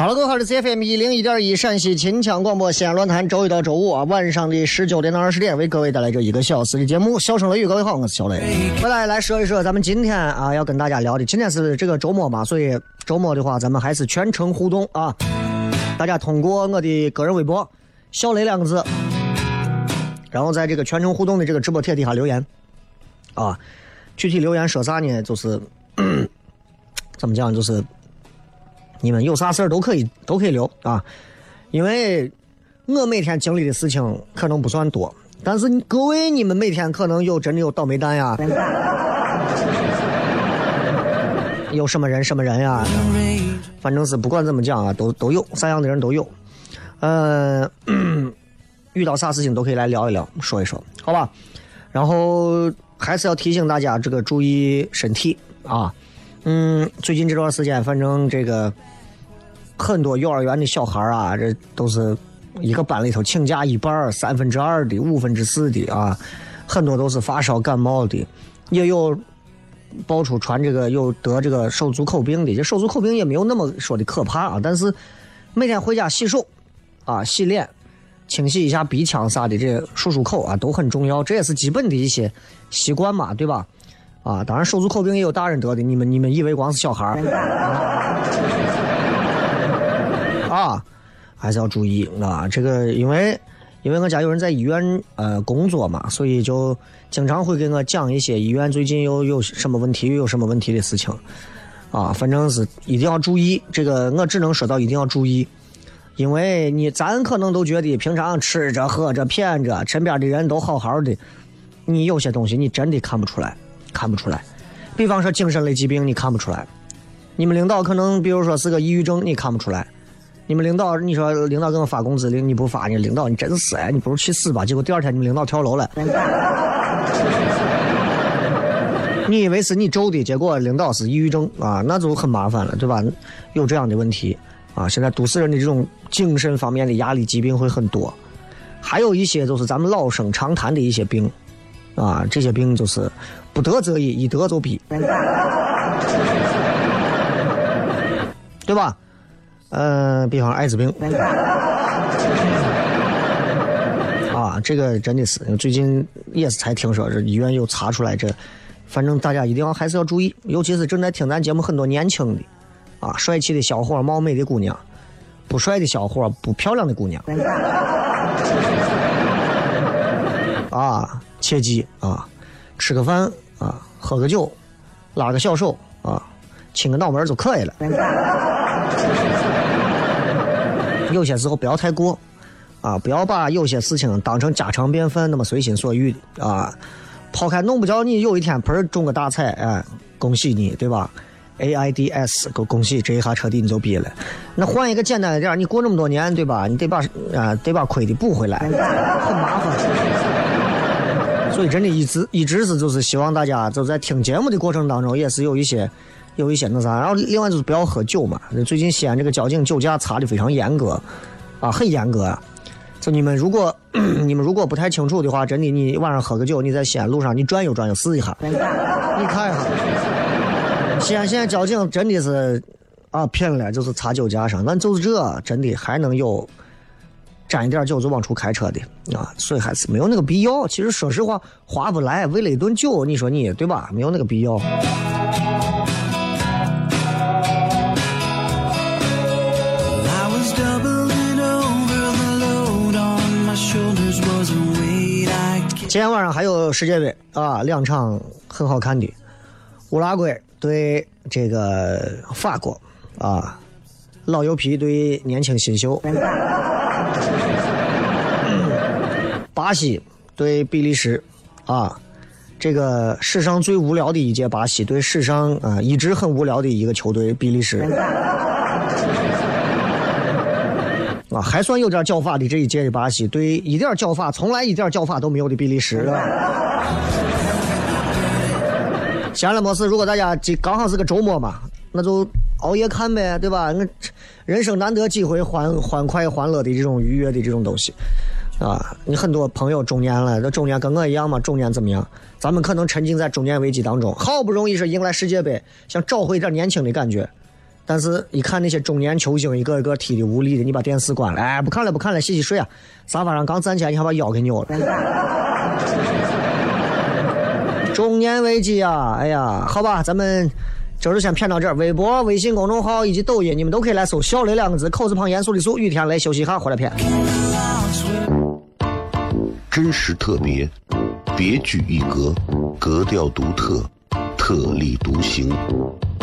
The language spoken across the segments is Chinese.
好了，各位好，这是 FM 一零一点一陕西秦腔广播西安论坛，周一到周五啊晚上的十九点到二十点，为各位带来这一个小时的节目。笑声雷雨，各位好，我是小雷。回来来说一说咱们今天啊要跟大家聊的，今天是这个周末嘛，所以周末的话，咱们还是全程互动啊。大家通过我的个人微博“小雷”两个字，然后在这个全程互动的这个直播帖底下留言啊。具体留言说啥呢？就是 怎么讲？就是你们有啥事儿都可以都可以留啊，因为我每天经历的事情可能不算多，但是各位你们每天可能有真的有倒霉蛋呀，有什么人什么人呀，反正是不管怎么讲啊，都都有啥样的人都有，呃，遇到啥事情都可以来聊一聊，说一说，好吧？然后还是要提醒大家，这个注意身体啊。嗯，最近这段时间，反正这个很多幼儿园的小孩啊，这都是一个班里头请假一半三分之二的、五分之四的啊，很多都是发烧感冒的，也有爆出传这个有得这个手足口病的。这手足口病也没有那么说的可怕啊，但是每天回家洗手啊、洗脸、清洗一下鼻腔啥的，这漱漱口啊都很重要，这也是基本的一些习惯嘛，对吧？啊，当然手足口病也有大人得的，你们你们以为光是小孩儿 啊？还是要注意啊！这个因为因为我家有人在医院呃工作嘛，所以就经常会给我讲一些医院最近又有什么问题，又有什么问题的事情啊。反正是一定要注意，这个我只能说到一定要注意，因为你咱可能都觉得平常吃着喝着骗着，身边的人都好好的，你有些东西你真的看不出来。看不出来，比方说精神类疾病，你看不出来。你们领导可能，比如说是个抑郁症，你看不出来。你们领导，你说领导给我发工资，领你不发你？领导你真是哎，你不如去死吧！结果第二天你们领导跳楼了。你以为是你咒的，结果领导是抑郁症啊，那就很麻烦了，对吧？有这样的问题啊。现在都市人的这种精神方面的压力疾病会很多，还有一些就是咱们老生常谈的一些病啊，这些病就是。不得则已，一得就毙，对吧？嗯，比方艾滋病，啊，这个真的是最近也是才听说，这医院又查出来这，反正大家一定要还是要注意，尤其是正在听咱节目很多年轻的，啊，帅气的小伙、貌美的姑娘，不帅的小伙、不漂亮的姑娘，啊，切记啊。吃个饭啊，喝个酒，拉个小手啊，亲个脑门就可以了。有些时候不要太过啊，不要把有些事情当成家常便饭那么随心所欲的啊。抛开弄不着你有一天盆中个大彩，哎，恭喜你，对吧？AIDS，恭恭喜这一下彻底你就毕了。那换一个简单一点，你过这么多年，对吧？你得把啊得把亏的补回来，很麻烦。所以真的一直一直是就是希望大家就在听节目的过程当中，也是有一些有一些那啥。然后另外就是不要喝酒嘛。最近西安这个交警酒驾查的非常严格啊，很严格。就你们如果 你们如果不太清楚的话，真的你晚上喝个酒，你在西安路上你转悠转悠试一下，你看一下。西安现在交警真的是啊拼了，就是查酒驾上，那就是这真的还能有沾一点酒就往出开车的啊，所以还是没有那个必要。其实说实话，划不来，为了一顿酒，你说你对吧？没有那个必要。今天晚上还有世界杯啊，两场很好看的，乌拉圭对这个法国啊，老油皮对年轻新秀，巴西对比利时啊，这个史上最无聊的一届巴西对史上啊一直很无聊的一个球队比利时。啊，还算有点儿叫法的这一届的巴西，对一点儿叫法，从来一点儿叫法都没有的比利时。闲了没事，如果大家这刚好是个周末嘛，那就熬夜看呗，对吧？那人生难得几回欢 欢快欢乐的这种愉悦的这种东西，啊，你很多朋友中年了，那中年跟我一样嘛，中年怎么样？咱们可能沉浸在中年危机当中，好不容易是迎来世界杯，想找回一点年轻的感觉。但是，一看那些中年球星一个一个踢的无力的，你把电视关了，哎，不看了，不看了，洗洗睡啊！沙发上刚站起来，你还把腰给扭了。中年危机啊！哎呀，好吧，咱们今儿就先骗到这儿。微博、微信公众号以及抖音，你们都可以来搜“小雷”两个字，口字旁严肃的肃，雨天雷休息一下，回来骗。真实特别，别具一格，格调独特，特立独行。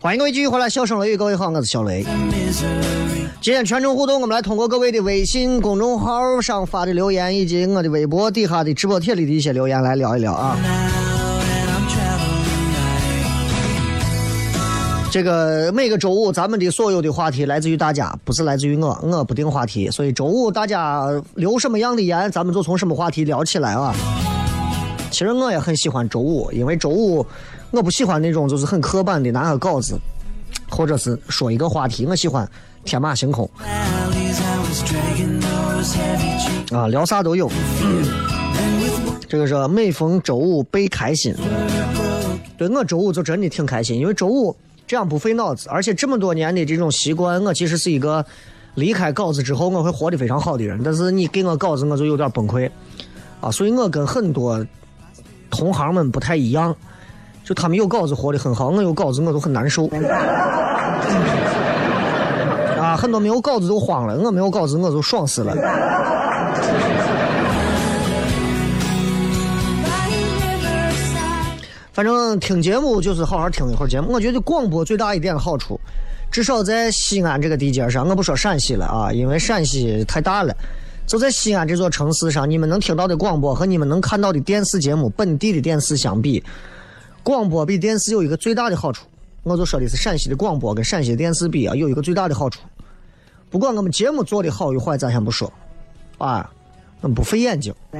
欢迎各位继续回来，笑声雷雨，各位好，我是小雷。今天全程互动，我们来通过各位的微信公众号上发的留言，以及我的微博底下的直播帖里的一些留言来聊一聊啊。这个每个周五，咱们的所有的话题来自于大家，不是来自于我，我不定话题，所以周五大家留什么样的言，咱们就从什么话题聊起来啊。其实我也很喜欢周五，因为周五。我不喜欢那种就是很刻板的拿个稿子，或者是说一个话题。我喜欢天马行空，啊，聊啥都有。这个是每逢周五倍开心。对我周五就真的挺开心，因为周五这样不费脑子，而且这么多年的这种习惯，我其实是一个离开稿子之后我会活得非常好的人。但是你给我稿子，我就有点崩溃啊，所以我跟很多同行们不太一样。就他们有稿子活得很好，我有稿子我都很难受。啊，很多没有稿子都慌了，我没有稿子我就爽死了。反正听节目就是好好听一会儿节目。我觉得广播最大一点好处，至少在西安这个地界上，我不说陕西了啊，因为陕西太大了。就在西安这座城市上，你们能听到的广播和你们能看到的电视节目，本地的电视相比，广播比电视有一个最大的好处。我就说的是陕西的广播跟陕西的电视比啊，有一个最大的好处。不管我们节目做的好与坏，咱先不说，啊，我们不费眼睛，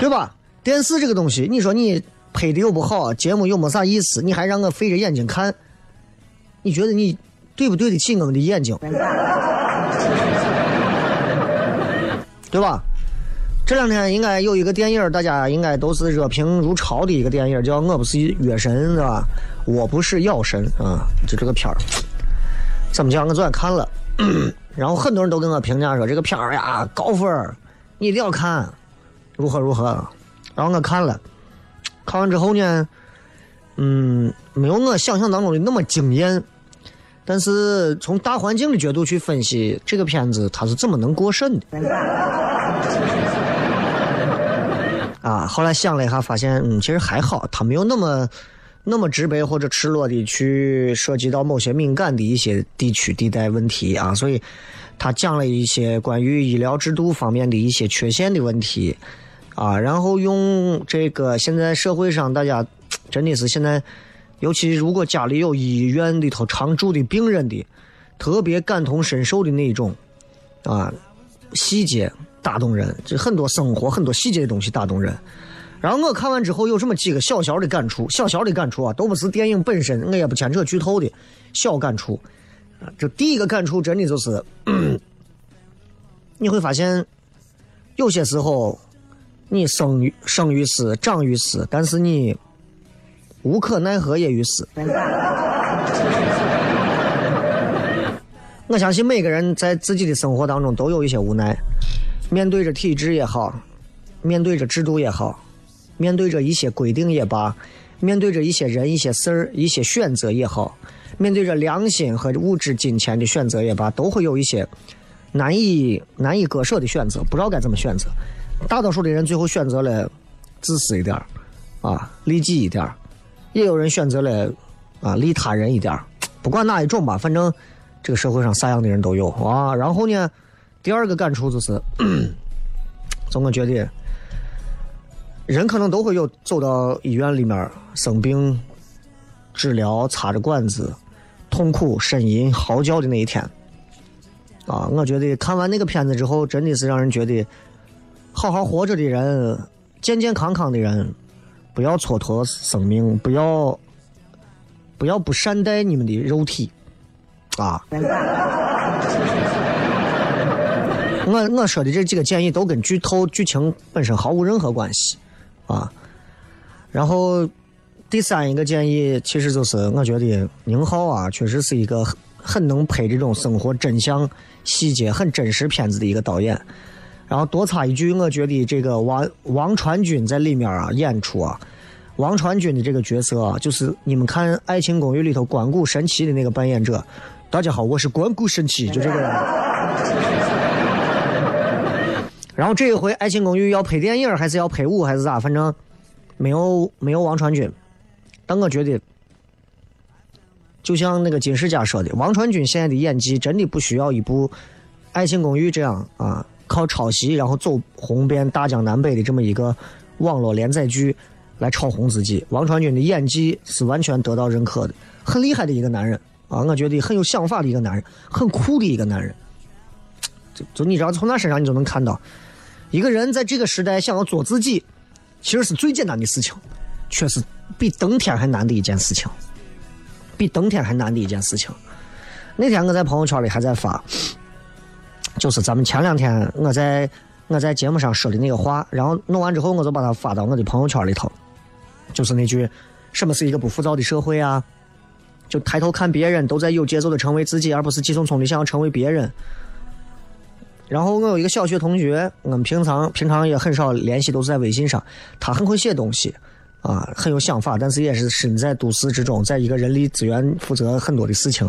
对吧？电视这个东西，你说你拍的又不好，节目又没啥意思，你还让我费着眼睛看，你觉得你对不对得起我们的眼睛？对吧？这两天应该有一个电影，大家应该都是热评如潮的一个电影，叫《我不是药神》，是吧？我不是药神啊，就这个片儿。怎么讲？我昨天看了，然后很多人都跟我评价说这个片儿呀高分你一定要看，如何如何。然后我看了，看完之后呢，嗯，没有我想象当中的那么惊艳。但是从大环境的角度去分析这个片子，它是怎么能过审的？啊，后来想了一下，发现嗯，其实还好，他没有那么那么直白或者赤裸的去涉及到某些敏感的一些地区地带问题啊，所以他讲了一些关于医疗制度方面的一些缺陷的问题啊，然后用这个现在社会上大家真的是现在。尤其如果家里有医院里头常住的病人的，特别感同身受的那种，啊，细节打动人，就很多生活很多细节的东西打动人。然后我看完之后有这么几个小小的感触，小小的感触啊，都不是电影本身，我也不牵扯剧透的小感触。就第一个感触，真的就是，你会发现，有些时候，你生于生于斯，长于斯，但是你。无可奈何也于斯。我相信每个人在自己的生活当中都有一些无奈，面对着体制也好，面对着制度也好，面对着一些规定也罢，面对着一些人、一些事儿、一些选择也好，面对着良心和物质金钱的选择也罢，都会有一些难以难以割舍的选择，不知道该怎么选择。大多数的人最后选择了自私一点啊，利己一点也有人选择了啊利他人一点不管哪一种吧，反正这个社会上啥样的人都有啊。然后呢，第二个感触就是，总我觉得人可能都会有走到医院里面生病、治疗、插着管子、痛苦、呻吟、嚎叫的那一天啊。我觉得看完那个片子之后，真的是让人觉得好好活着的人、健健康康的人。不要蹉跎生命，不要不要不善待你们的肉体，啊！我我说的这几个建议都跟剧透剧情本身毫无任何关系，啊！然后第三一个建议，其实就是我觉得宁浩啊，确实是一个很能拍这种生活真相、细节很真实片子的一个导演。然后多插一句，我觉得这个王王传君在里面啊演出啊，王传君的这个角色啊，就是你们看《爱情公寓》里头关谷神奇的那个扮演者。大家好，我是关谷神奇，就这个人。然后这一回《爱情公寓》要拍电影还是要拍舞还是咋？反正没有没有王传君，但我觉得，就像那个金世佳说的，王传君现在的演技真的不需要一部《爱情公寓》这样啊。靠抄袭，然后走红遍大江南北的这么一个网络连载剧来炒红自己。王传君的演技是完全得到认可的，很厉害的一个男人啊！我觉得很有想法的一个男人，很酷的一个男人。就就你知道，从他身上你就能看到，一个人在这个时代想要做自己，其实是最简单的事情，却是比登天还难的一件事情，比登天还难的一件事情。那天我在朋友圈里还在发。就是咱们前两天我在我在节目上说的那个话，然后弄完之后我就把它发到我的朋友圈里头。就是那句“什么是一个不浮躁的社会啊？”就抬头看别人，都在有节奏的成为自己，而不是急匆匆的想要成为别人。然后我有一个小学同学，我们平常平常也很少联系，都是在微信上。他很会写东西，啊，很有想法，但是也是身在都市之中，在一个人力资源负责很多的事情，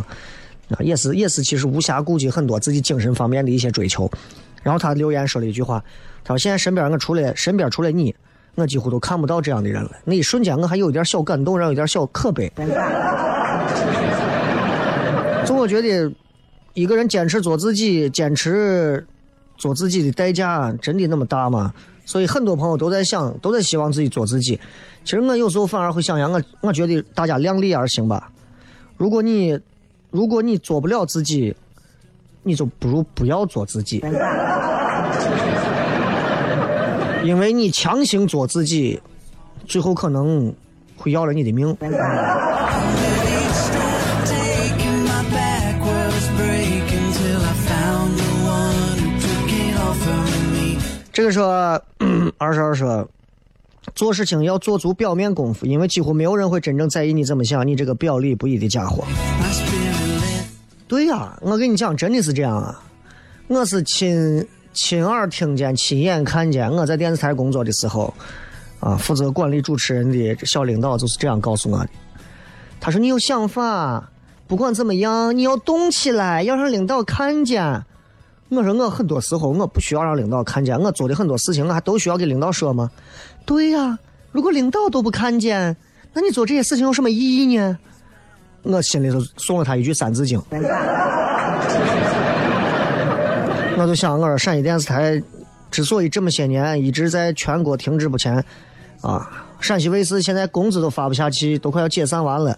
啊，也是也是其实无暇顾及很多自己精神方面的一些追求。然后他留言说了一句话，他说：“现在身边我除了身边除了你，我几乎都看不到这样的人了。”那一瞬间我还有一点小感动，然后有点小可悲。就我觉得。一个人坚持做自己，坚持做自己的代价真的那么大吗？所以很多朋友都在想，都在希望自己做自己。其实我有时候反而会想想，我我觉得大家量力而行吧。如果你如果你做不了自己，你就不如不要做自己，因为你强行做自己，最后可能会要了你的命。这个说，二十二说，做事情要做足表面功夫，因为几乎没有人会真正在意你怎么想，你这个表里不一的家伙。对呀，我跟你讲，真的是这样啊！我是亲亲耳听见、亲眼看见，我在电视台工作的时候，啊，负责管理主持人的小领导就是这样告诉我的。他说：“你有想法，不管怎么样，你要动起来，要让领导看见。”我说我很多时候我不需要让领导看见我做的很多事情，我还都需要给领导说吗？对呀，如果领导都不看见，那你做这些事情有什么意义呢？我心里头送了他一句《三字经》。我就想，我说陕西电视台之所以这么些年一直在全国停滞不前，啊，陕西卫视现在工资都发不下去，都快要解散完了。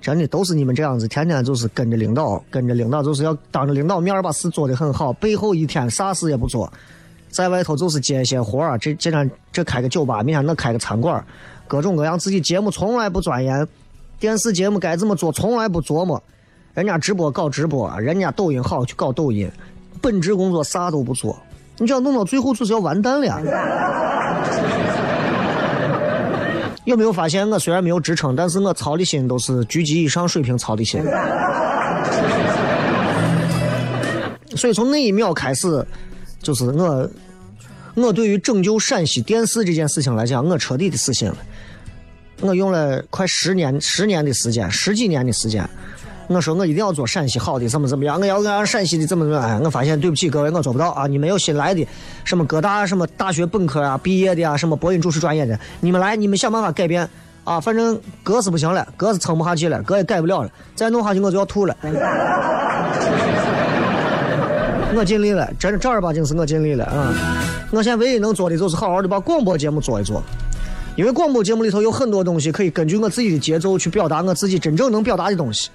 真的都是你们这样子，天天就是跟着领导，跟着领导就是要当着领导面把事做得很好，背后一天啥事也不做，在外头就是接一些活儿，这这天这开个酒吧，明天那开个餐馆，各种各样，自己节目从来不钻研，电视节目该怎么做从来不琢磨，人家直播搞直播，人家抖音好去搞抖音，本职工作啥都不做，你这样弄到最后就是要完蛋了。有没有发现，我虽然没有职称，但是我操的心都是局级以上水平操的心。所以从那一秒开始，就是我，我对于拯救陕西电视这件事情来讲，我彻底的死心了。我用了快十年、十年的时间，十几年的时间。我说我一定要做陕西好的，怎么怎么样？我要让陕西的怎么怎么样？我发现对不起各位，我做不到啊！你们有新来的，什么各大什么大学本科啊毕业的啊，什么播音主持专业的，你们来，你们想办法改变啊！反正哥是不行了，哥是撑不下去了，哥也改不了了，再弄下去我就要吐了。我尽力了，真正儿八经是我尽力了啊！我现在唯一能做的就是好好的把广播节目做一做，因为广播节目里头有很多东西可以根据我自己的节奏去表达我自己真正能表达的东西。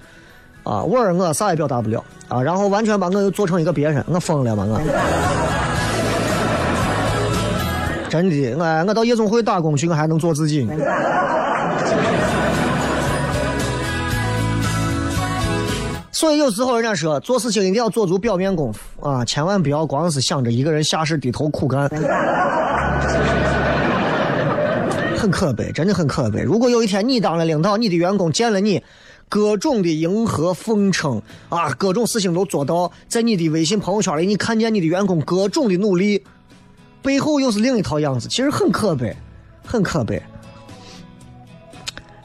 啊，我儿我啥也表达不了啊，然后完全把我又做成一个别人，我疯了吗我？真的，我我到夜总会打工去，我还能做自己。所以有时候人家说，做事情一定要做足表面功夫啊，千万不要光是想着一个人下世低头苦干，很可悲，真的很可悲。如果有一天你当了领导，你的员工见了你。各种的迎合奉承啊，各种事情都做到，在你的微信朋友圈里，你看见你的员工各种的努力，背后又是另一套样子，其实很可悲，很可悲。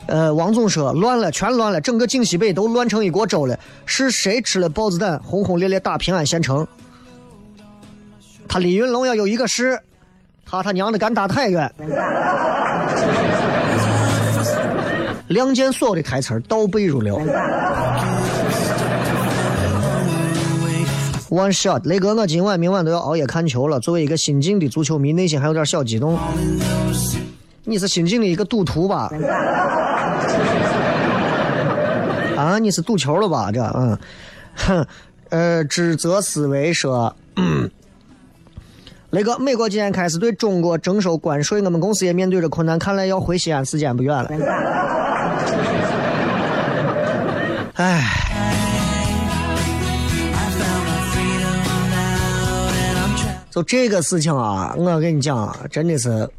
呃，王总说乱了，全乱了，整个晋西北都乱成一锅粥了。是谁吃了豹子胆，轰轰烈烈打平安县城？他李云龙要有一个师，他他娘的敢打太原。亮剑所有的台词倒背如流。One shot，雷哥，我今晚、明晚都要熬夜看球了。作为一个新晋的足球迷，内心还有点小激动。你是新晋的一个赌徒吧？啊，你是赌球了吧？这，嗯，哼，呃，指责思维说，雷哥，美国今天开始对中国征收关税，我们公司也面对着困难，看来要回西安时间不远了。唉，就这个事情啊，我跟你讲，啊真的是，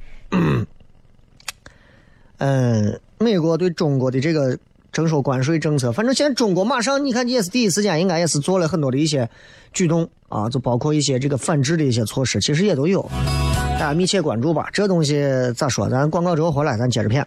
嗯，美国对中国的这个征收关税政策。反正现在中国马上你看也是第一时间，应该也是做了很多的一些举动啊，就包括一些这个反制的一些措施，其实也都有。大家密切关注吧。这东西咋说？咱广告之后回来，咱接着片。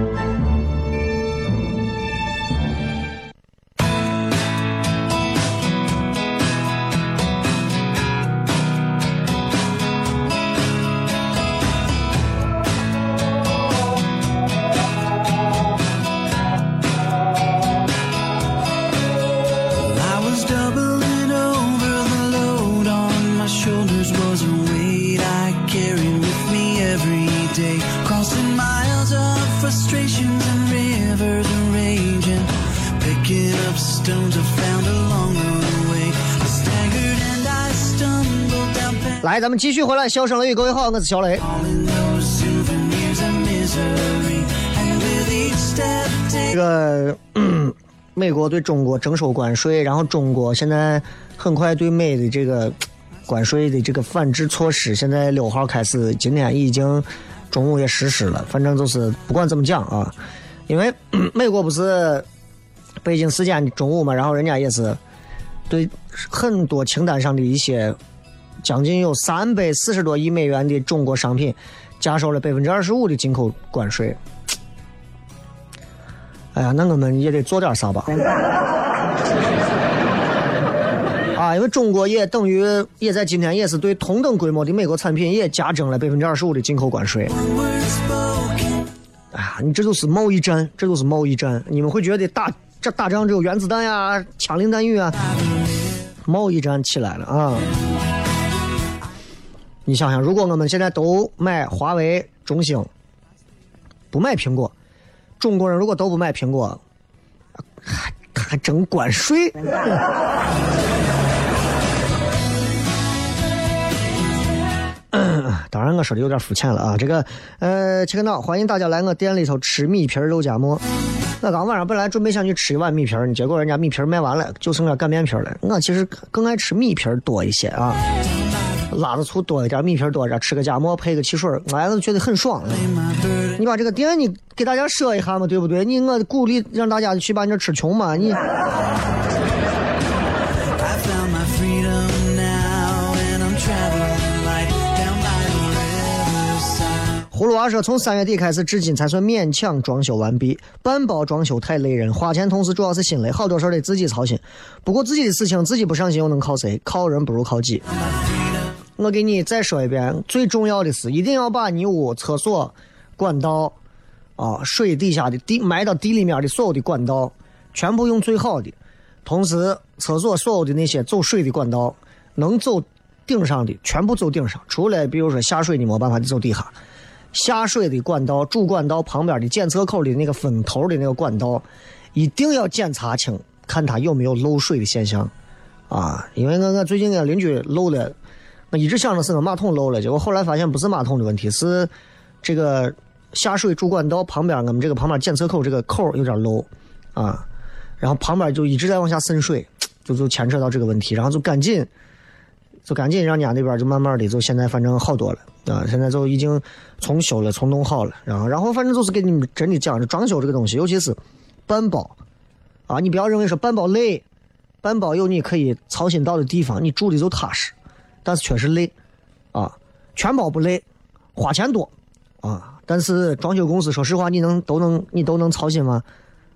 来，咱们继续回来，笑声雷雨，各位好，我是小雷。这个美国对中国征收关税，然后中国现在很快对美的这个关税的这个反制措施，现在六号开始，今天已经中午也实施了。反正就是不管怎么讲啊，因为 美国不是北京时间中午嘛，然后人家也是对很多清单上的一些。将近有三百四十多亿美元的中国商品，加收了百分之二十五的进口关税。哎呀，那我们也得做点啥吧？因为中国也等于也在今天也是对同等规模的美国产品也加征了百分之二十五的进口关税。哎呀，你这就是贸易战，这就是贸易战。你们会觉得打这打仗只有原子弹呀、枪林弹雨啊？贸易战起来了啊！你想想，如果我们现在都买华为、中兴，不买苹果，中国人如果都不买苹果，还还征关税？当然，我说的有点肤浅了啊。这个，呃，切克闹，欢迎大家来我店里头吃米皮肉夹馍。我刚晚上本来准备想去吃一碗米皮儿，结果人家米皮儿卖完了，就剩下擀面皮了。我其实更爱吃米皮儿多一些啊。辣子醋多一点，米皮多一点，吃个夹馍配个汽水，我还是觉得很爽。你把这个店你给大家说一下嘛，对不对？你我鼓励让大家去把你这吃穷嘛，你。葫芦娃说，从三月底开始，至今才算勉强装修完毕。半包装修太累人，花钱同时主要是心累，好多事儿得自己操心。不过自己的事情自己不上心，又能靠谁？靠人不如靠己。我给你再说一遍，最重要的是一定要把你屋厕所管道啊、水底下的地埋到地里面的所有的管道全部用最好的。同时，厕所所有的那些走水的管道能走顶上的全部走顶上，除了比如说下水的没办法，就走底下。下水的管道、主管道旁边的检测口的那个分头的那个管道，一定要检查清，看它有没有漏水的现象啊！因为我我最近跟邻居漏了。我一直想着是个马桶漏了，结果后来发现不是马桶的问题，是这个下水主管道旁边我们这个旁边检测口这个口有点漏啊，然后旁边就一直在往下渗水，就就牵扯到这个问题，然后就赶紧，就赶紧让家那边就慢慢的就现在反正好多了啊，现在就已经重修了，重弄好了，然后然后反正就是给你们真的讲，这装修这个东西，尤其是半包啊，你不要认为说半包累，半包有你可以操心到的地方，你住的就踏实，但是确实累啊，全包不累，花钱多啊，但是装修公司说实话，你能都能你都能操心吗？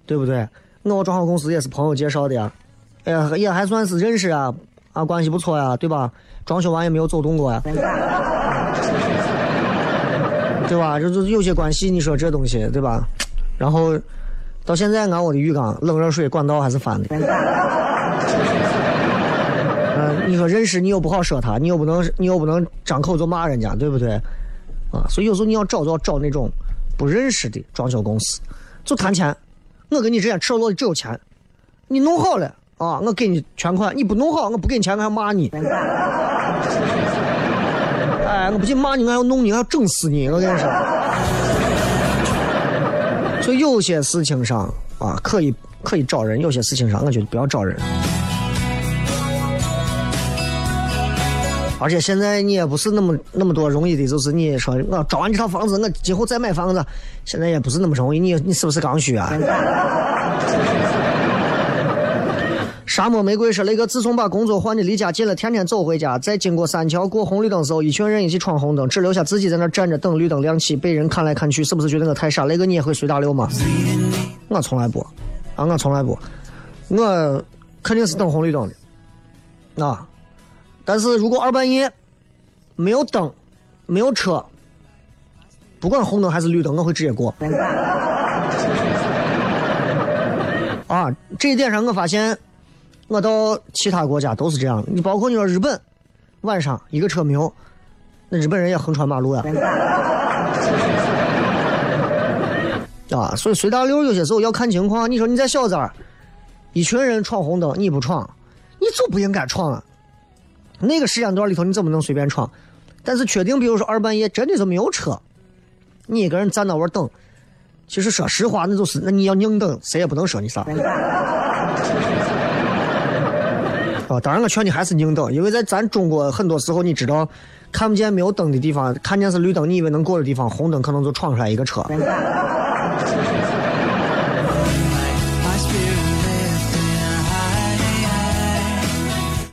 对不对？我装修公司也是朋友介绍的呀，哎呀，也还算是认识啊，啊，关系不错呀，对吧？装修完也没有走动过呀，对吧？就就有些关系，你说这东西，对吧？然后到现在，俺我的浴缸冷热水管道还是翻的。嗯，你说认识你又不好说他，你又不能你又不能张口就骂人家，对不对？啊，所以有时候你要找就要找那种不认识的装修公司，就谈钱。我跟你之间赤裸裸的只有钱，你弄好了啊，我给你全款；你不弄好，我不给你钱，我还骂你。哎，我不仅骂你，我还要弄你，还要整死你！我跟你说。所以有些事情上啊，可以可以找人；有些事情上，我觉得不要找人。而且现在你也不是那么那么多容易的，就是你说我找完这套房子，我今后再买房子，现在也不是那么容易。你你是不是刚需啊？沙漠玫瑰说：“雷哥，自从把工作换的离家近了，天天走回家，在经过三桥过红绿灯时候，一群人一起闯红灯，只留下自己在那站着等绿灯亮起，被人看来看去，是不是觉得我太傻？雷哥，你也会随大流吗？我从来不，啊，我从来不，我肯定是等红绿灯的，啊。”但是如果二半夜没有灯、没有车，不管红灯还是绿灯，我会直接过。啊，这一点上我发现，我到其他国家都是这样。你包括你说日本，晚上一个车没有，那日本人也横穿马路呀。啊，所以随大溜有些时候要看情况。你说你在小寨儿，一群人闯红灯，你不闯，你就不应该闯啊。那个时间段里头，你怎么能随便闯？但是确定，比如说二半夜真的是没有车，你一个人站那玩等，其实说实话，那就是那你要硬等，谁也不能说你啥。当然我劝你还是硬等，因为在咱中国很多时候，你知道看不见没有灯的地方，看见是绿灯，你以为能过的地方，红灯可能就闯出来一个车。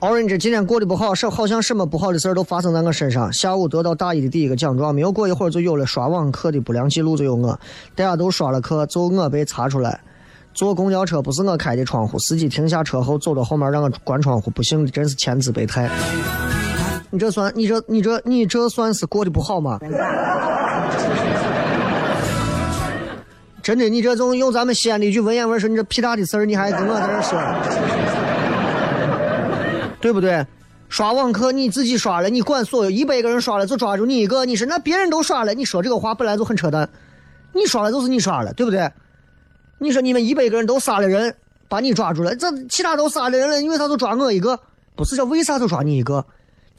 Orange 今天过得不好，是好像什么不好的事儿都发生在我身上。下午得到大一的第一个奖状，没有过一会儿就有了刷网课的不良记录，就有我，大家都刷了课，就我被查出来。坐公交车不是我开的窗户，司机停下车后走到后面让我关窗户，不幸的真是千姿百态。你这算你这你这你这算是过得不好吗？真的，你这种用咱们西安的一句文言文说，你这屁大的事儿，你还跟我在这说？对不对？刷网课你自己刷了，你管所有一百个人刷了就抓住你一个，你说那别人都刷了，你说这个话本来就很扯淡。你刷了就是你刷了，对不对？你说你们一百个人都杀了人，把你抓住了，这其他都杀了人了，你为啥就抓我一个？不是叫为啥就抓你一个？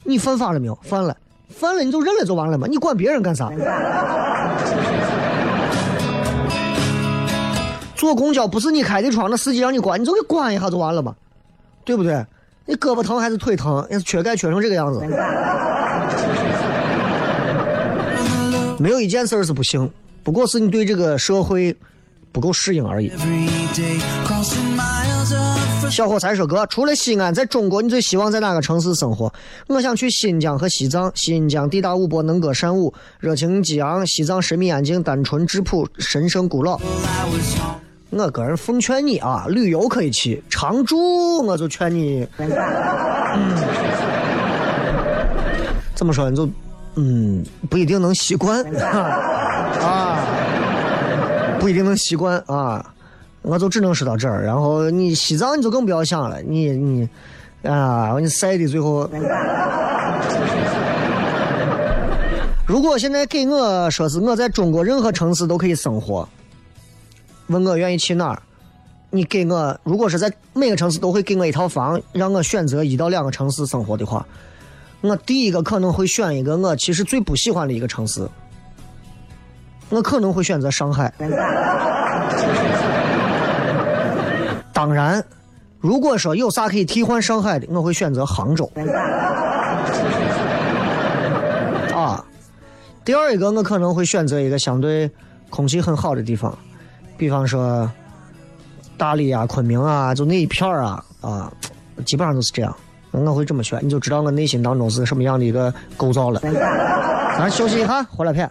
你犯法了没有？犯了，犯了你就认了就完了嘛，你管别人干啥？坐公交不是你开的窗，那司机让你关，你就给关一下就完了嘛，对不对？你胳膊疼还是腿疼？要是缺钙缺成这个样子，没有一件事儿是不行，不过是你对这个社会不够适应而已。小伙才说哥，除了西安，在中国你最希望在哪个城市生活？我想去新疆和西藏。新疆地大物博，能歌善舞，热情激昂；西藏神秘安静，单纯质朴，神圣古老。我个人奉劝你啊，旅游可以去，常住我就劝你，怎么说你就，嗯，不一定能习惯啊，不一定能习惯啊，我就只能说到这儿。然后你西藏你就更不要想了，你你啊，你晒的最后。如果现在给我说是我在中国任何城市都可以生活。问我愿意去哪儿？你给我，如果是在每个城市都会给我一套房，让我选择一到两个城市生活的话，我第一个可能会选一个我其实最不喜欢的一个城市，我可能会选择上海。当然，如果说有啥可以替换上海的，我会选择杭州。啊，第二一个我可能会选择一个相对空气很好的地方，比方说大理啊、昆明啊，就那一片儿啊啊，基本上都是这样。我会这么选，你就知道我内心当中是什么样的一个构造了。咱休息一下，回来片。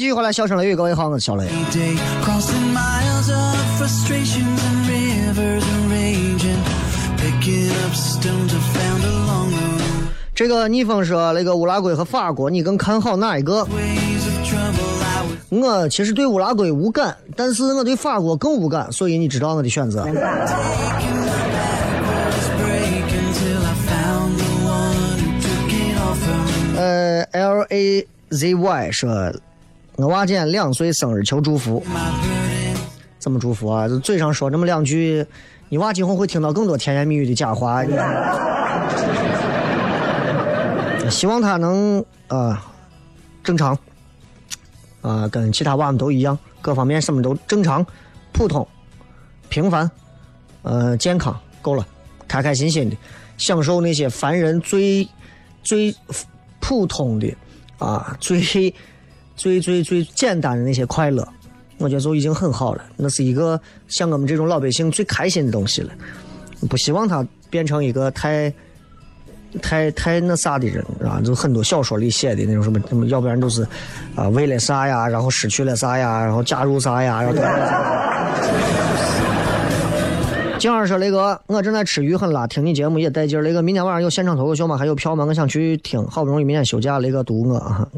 继续回来，笑声雷雨，各位好，我是小雷。这个逆风说，那个乌拉圭和法国，你更看好哪一个？我其实对乌拉圭无感，但是我对法国更无感，所以你知道我的选择。呃，L A Z Y 说。我娃今年两岁生日，求祝福。怎么祝福啊？嘴上说这么两句，你娃今后会听到更多甜言蜜语的假话。希望他能啊正常啊，跟其他娃们都一样，各方面什么都正常、普通、平凡，呃，健康够了，开开心心的享受那些凡人最最普通的啊最。最最最简单的那些快乐，我觉得就已经很好了。那是一个像我们这种老百姓最开心的东西了。不希望他变成一个太、太太那啥的人啊！就很多小说里写的那种什么什么，要不然都是啊为了啥呀，然后失去了啥呀，然后加入啥呀，然后。静儿说：“雷哥，我正在吃鱼很辣，听你节目也带劲。雷哥，明天晚上有现场脱口秀吗？还有票吗？我想去听。好不容易明天休假，雷哥堵我啊。”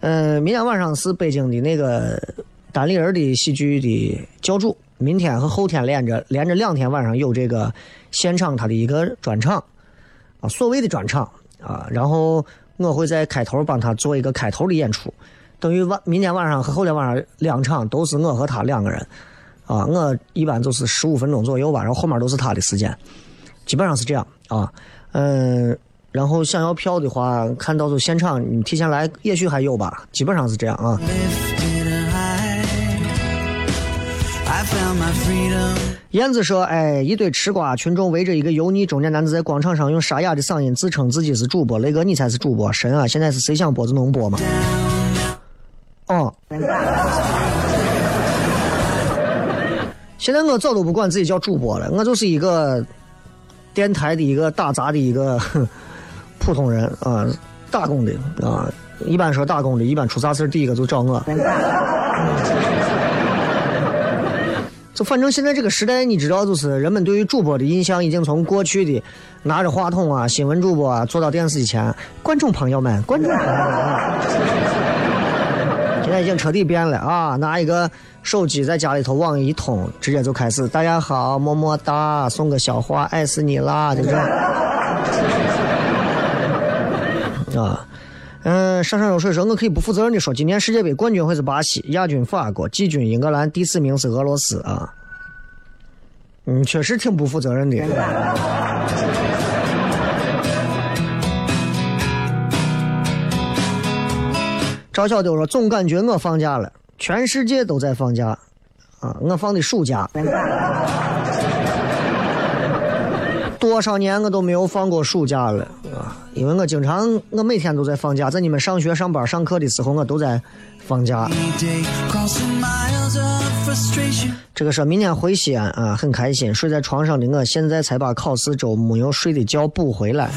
嗯，明天晚上是北京的那个单立人的喜剧的教主，明天和后天连着连着两天晚上有这个现场他的一个专场啊，所谓的专场啊，然后我会在开头帮他做一个开头的演出，等于晚明天晚上和后天晚上两场都是我和他两个人啊，我一般就是十五分钟左右吧，然后后面都是他的时间，基本上是这样啊，嗯。然后想要票的话，看到时候现场你提前来，也许还有吧，基本上是这样啊。燕子说：“哎，一堆吃瓜群众围着一个油腻中年男子在广场上用沙哑的嗓音自称自己是主播，雷哥你才是主播，神啊！现在是谁想播就能播吗？”哦。现在我早都不管自己叫主播了，我就是一个电台的一个打杂的一个。哼普通人啊，打工的啊，一般说打工的，一般出啥事第一个就找我。就反正现在这个时代，你知道，就是人们对于主播的印象已经从过去的拿着话筒啊，新闻主播啊，坐到电视机前，观众朋友们，观众朋友们，现在已经彻底变了啊！拿一个手机在家里头网一通，直接就开始。大家好，么么哒，送个小花，爱死你啦，对不对？啊，嗯，上上有水说，我可以不负责任的说，今年世界杯冠军会是巴西，亚军法国，季军英格兰，第四名是俄罗斯啊。嗯，确实挺不负责任的。赵小丢说：“总感觉我放假了，全世界都在放假，啊，我放的暑假。多少年我都没有放过暑假了啊！因为我经常，我每天都在放假，在你们上学、上班、上课的时候，我都在放假。这个说明天回西安啊，很开心。睡在床上的我，现在才把考试周没有睡的觉补回来。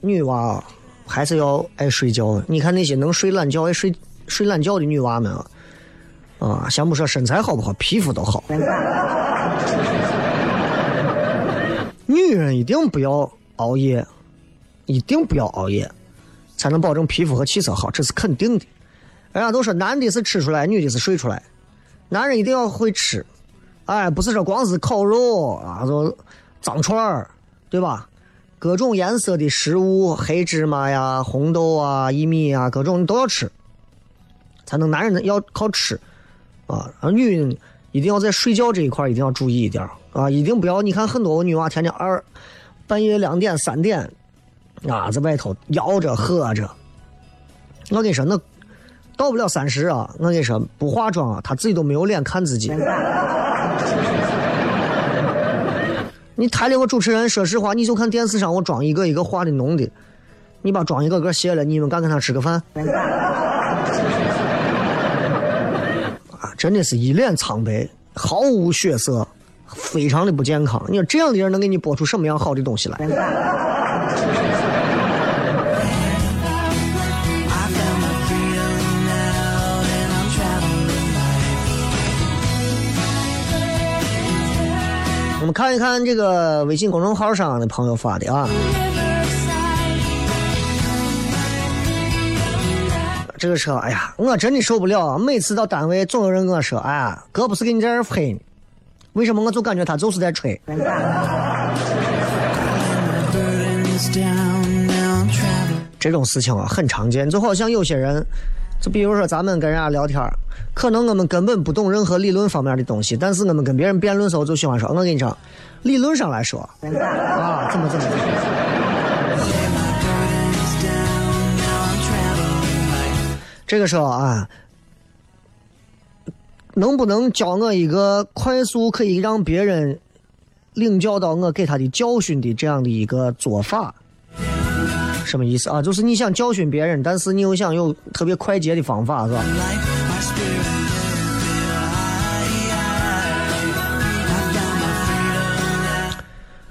女娃。”还是要爱睡觉。你看那些能睡懒觉、爱睡睡懒觉的女娃们啊，啊，先不说身材好不好，皮肤都好。女人一定不要熬夜，一定不要熬夜，才能保证皮肤和气色好，这是肯定的。人家都说男的是吃出来，女的是睡出来。男人一定要会吃，哎，不是说光是烤肉啊，就脏串儿，对吧？各种颜色的食物，黑芝麻呀、红豆啊、薏米啊，各种你都要吃，才能男人要靠吃啊。而女人一定要在睡觉这一块一定要注意一点啊，一定不要你看很多女娃天天二半夜两点三点啊在外头摇着喝着。我跟你说，那到不了三十啊，我跟你说不化妆啊，她自己都没有脸看自己。你台里我主持人，说实话，你就看电视上我妆一个一个化的浓的，你把妆一个个卸了，你们敢跟他吃个饭？啊，真的是一脸苍白，毫无血色，非常的不健康。你说这样的人能给你播出什么样好的东西来？我们看一看这个微信公众号上的朋友发的啊，这个车，哎呀，我真的受不了。每次到单位，总有人跟我说：“哎呀，哥不是给你在这儿吹，为什么我总感觉他就是在吹？”这种事情啊，很常见，就好像有些人。就比如说，咱们跟人家聊天可能我们根本不懂任何理论方面的东西，但是我们跟别人辩论时候就喜欢说：“我跟你讲，理论上来说，啊，怎么怎么。”这个时候啊，能不能教我一个快速可以让别人领教到我给他的教训的这样的一个做法？什么意思啊？就是你想教训别人，但是你又想有特别快捷的方法，是吧？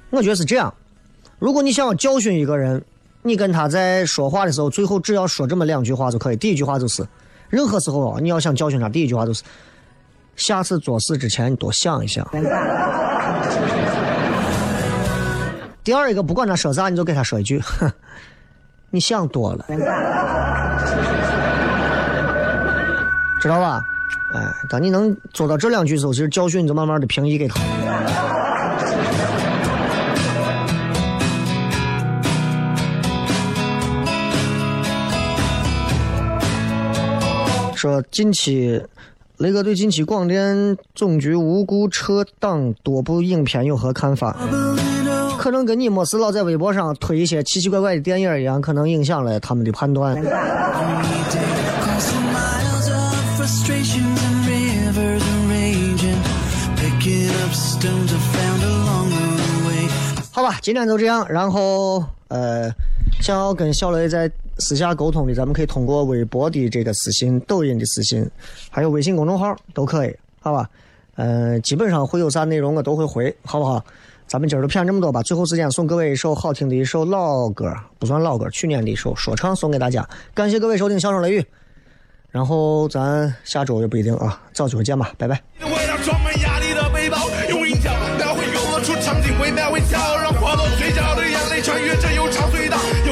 我觉得是这样。如果你想要教训一个人，你跟他在说话的时候，最后只要说这么两句话就可以。第一句话就是，任何时候啊你要想教训他，第一句话就是，下次做事之前你多想一想。第二一个，不管他说啥，你就给他说一句，哼。你想多了，知道吧？哎，当你能做到这两句时候，其实教训你就慢慢的平移给他。说近期，雷哥对近期广电总局无辜撤档多部影片有何看法？可能跟你没事老在微博上推一些奇奇怪怪的电影一样，可能影响了他们的判断。好吧，今天就这样。然后，呃，想要跟小雷在私下沟通的，咱们可以通过微博的这个私信、抖音的私信，还有微信公众号都可以，好吧？嗯，基本上会有啥内容我都会回，好不好？咱们今儿就骗这么多吧。最后时间送各位一首好听的一首老歌，不算老歌，去年的一首说唱送给大家。感谢各位收听《笑声雷雨》，然后咱下周也不一定啊，早就会见吧，拜拜。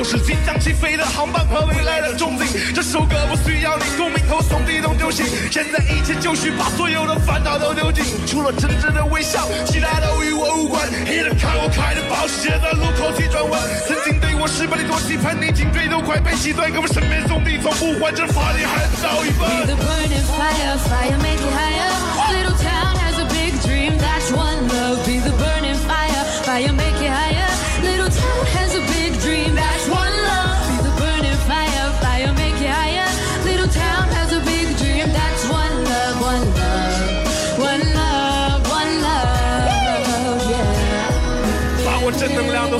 是即将起飞的航班和未来的憧憬。这首歌不需要你共鸣和送地动就行。现在一切就绪，把所有的烦恼都丢尽，除了真挚的微笑，其他都与我无关。一人看我开的保时捷在路口急转弯，曾经对我失败的多期盼，你颈椎都快被击断，可我身边兄弟从不还，这法力还少一半。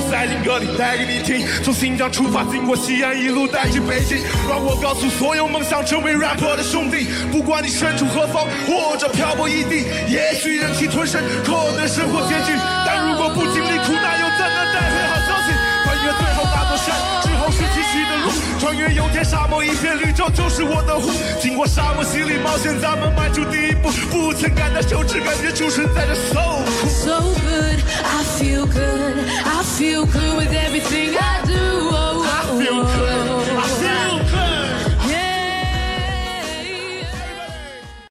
塞进歌里，带给你听。从新疆出发，经过西安，一路带去北京。让我告诉所有梦想成为 rapper 的兄弟，不管你身处何方，或者漂泊异地，也许忍气吞声，可能生活拮据。但如果不经历苦难，又怎能带回好消息？翻越最后那座山之后是崎岖的路，穿越油田沙漠，一片绿洲就是我的湖。经过沙漠洗礼冒险，咱们迈出第一步，不曾感到羞耻，感觉出生在这 so So good, I feel good, I feel good with everything I do.